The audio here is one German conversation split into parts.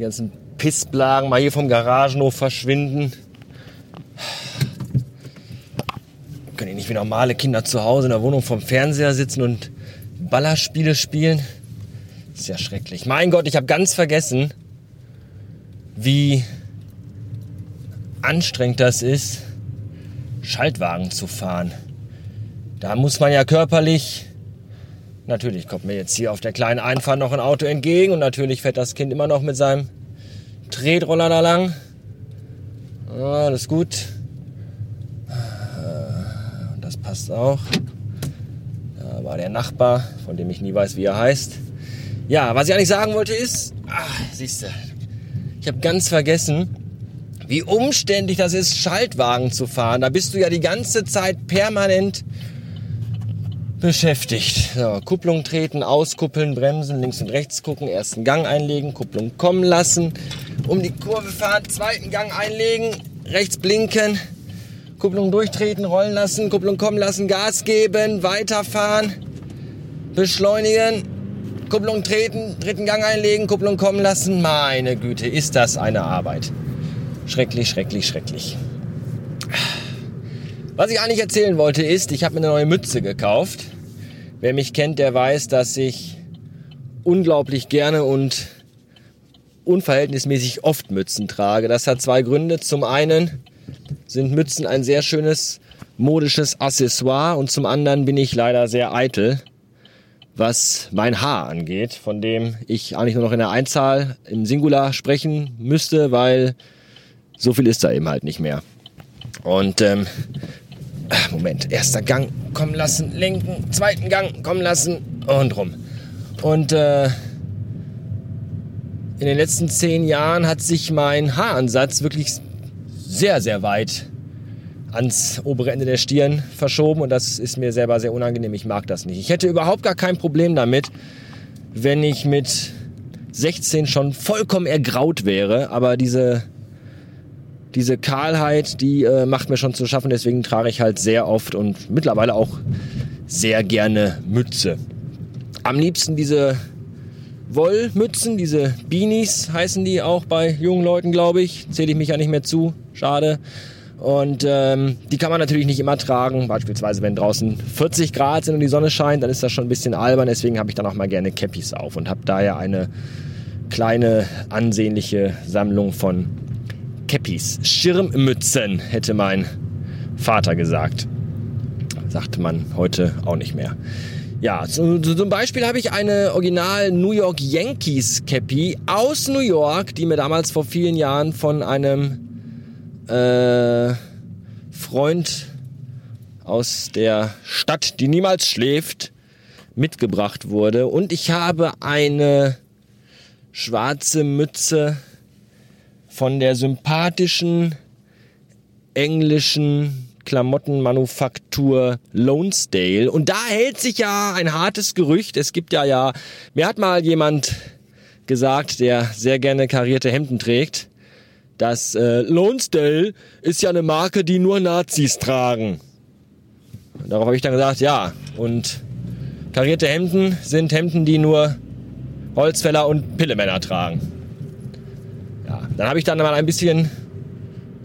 ganzen Pissblagen mal hier vom Garagenhof verschwinden. Können die nicht wie normale Kinder zu Hause in der Wohnung vom Fernseher sitzen und Ballerspiele spielen? ist ja schrecklich. Mein Gott, ich habe ganz vergessen, wie anstrengend das ist, Schaltwagen zu fahren. Da muss man ja körperlich. Natürlich kommt mir jetzt hier auf der kleinen Einfahrt noch ein Auto entgegen und natürlich fährt das Kind immer noch mit seinem Tretroller da lang. Alles gut. Das passt auch. Da war der Nachbar, von dem ich nie weiß, wie er heißt. Ja, was ich eigentlich sagen wollte ist, siehst du, ich habe ganz vergessen, wie umständlich das ist, Schaltwagen zu fahren. Da bist du ja die ganze Zeit permanent beschäftigt. So, Kupplung treten, auskuppeln, bremsen, links und rechts gucken, ersten Gang einlegen, Kupplung kommen lassen, um die Kurve fahren, zweiten Gang einlegen, rechts blinken, Kupplung durchtreten, rollen lassen, Kupplung kommen lassen, Gas geben, weiterfahren, beschleunigen, Kupplung treten, dritten Gang einlegen, Kupplung kommen lassen. Meine Güte, ist das eine Arbeit. Schrecklich, schrecklich, schrecklich. Was ich eigentlich erzählen wollte ist, ich habe mir eine neue Mütze gekauft. Wer mich kennt, der weiß, dass ich unglaublich gerne und unverhältnismäßig oft Mützen trage. Das hat zwei Gründe. Zum einen sind Mützen ein sehr schönes modisches Accessoire und zum anderen bin ich leider sehr eitel was mein Haar angeht, von dem ich eigentlich nur noch in der Einzahl im Singular sprechen müsste, weil so viel ist da eben halt nicht mehr. Und ähm, Moment, erster Gang kommen lassen, lenken, zweiten Gang kommen lassen und rum. Und äh, in den letzten zehn Jahren hat sich mein Haaransatz wirklich sehr, sehr weit ans obere Ende der Stirn verschoben und das ist mir selber sehr unangenehm. Ich mag das nicht. Ich hätte überhaupt gar kein Problem damit, wenn ich mit 16 schon vollkommen ergraut wäre, aber diese diese Kahlheit, die äh, macht mir schon zu schaffen, deswegen trage ich halt sehr oft und mittlerweile auch sehr gerne Mütze. Am liebsten diese Wollmützen, diese Beanies heißen die auch bei jungen Leuten, glaube ich. Zähle ich mich ja nicht mehr zu. Schade. Und ähm, die kann man natürlich nicht immer tragen. Beispielsweise, wenn draußen 40 Grad sind und die Sonne scheint, dann ist das schon ein bisschen albern. Deswegen habe ich dann auch mal gerne Cappies auf und habe daher eine kleine ansehnliche Sammlung von Cappies. Schirmmützen, hätte mein Vater gesagt. Sagte man heute auch nicht mehr. Ja, zum, zum Beispiel habe ich eine Original New York Yankees Cappy aus New York, die mir damals vor vielen Jahren von einem äh, Freund aus der Stadt, die niemals schläft, mitgebracht wurde. Und ich habe eine schwarze Mütze von der sympathischen englischen Klamottenmanufaktur Lonesdale. Und da hält sich ja ein hartes Gerücht. Es gibt ja ja, mir hat mal jemand gesagt, der sehr gerne karierte Hemden trägt, das äh, Lonesdale ist ja eine Marke, die nur Nazis tragen. Darauf habe ich dann gesagt, ja. Und karierte Hemden sind Hemden, die nur Holzfäller und Pillemänner tragen. Dann habe ich dann mal ein bisschen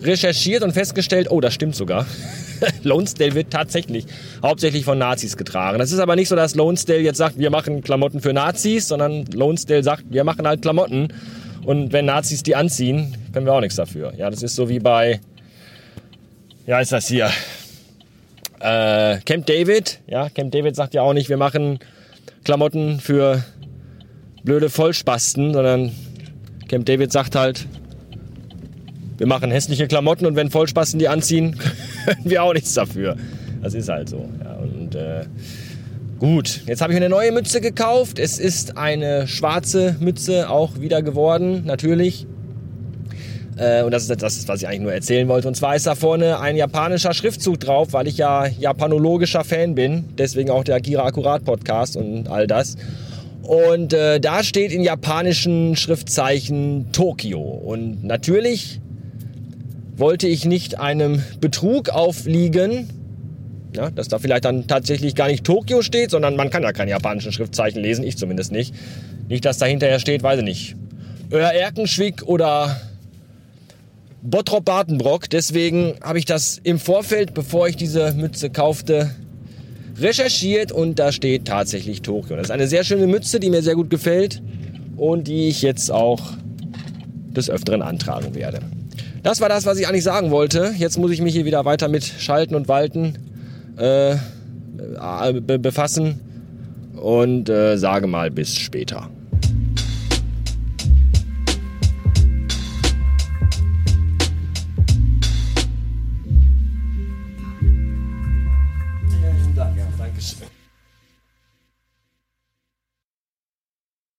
recherchiert und festgestellt, oh, das stimmt sogar. Lonesdale wird tatsächlich hauptsächlich von Nazis getragen. Das ist aber nicht so, dass Lonesdale jetzt sagt, wir machen Klamotten für Nazis, sondern Lonesdale sagt, wir machen halt Klamotten und wenn Nazis die anziehen, können wir auch nichts dafür. Ja, das ist so wie bei, ja, ist das hier? Äh, Camp David. Ja, Camp David sagt ja auch nicht, wir machen Klamotten für blöde Vollspasten, sondern Camp David sagt halt, wir machen hässliche Klamotten und wenn Vollspasten die anziehen, können wir auch nichts dafür. Das ist halt so. Ja, und äh, Gut, jetzt habe ich eine neue Mütze gekauft. Es ist eine schwarze Mütze auch wieder geworden, natürlich. Äh, und das ist das, was ich eigentlich nur erzählen wollte. Und zwar ist da vorne ein japanischer Schriftzug drauf, weil ich ja japanologischer Fan bin. Deswegen auch der Akira Akkurat Podcast und all das. Und äh, da steht in japanischen Schriftzeichen Tokio. Und natürlich wollte ich nicht einem Betrug aufliegen ja, dass da vielleicht dann tatsächlich gar nicht Tokio steht, sondern man kann ja keine japanischen Schriftzeichen lesen, ich zumindest nicht. Nicht, dass da hinterher steht, weiß ich nicht, Erkenschwick oder Bottrop-Bartenbrock. Deswegen habe ich das im Vorfeld, bevor ich diese Mütze kaufte, recherchiert und da steht tatsächlich Tokio. Das ist eine sehr schöne Mütze, die mir sehr gut gefällt und die ich jetzt auch des Öfteren antragen werde. Das war das, was ich eigentlich sagen wollte. Jetzt muss ich mich hier wieder weiter mit Schalten und Walten äh, be befassen und äh, sage mal bis später.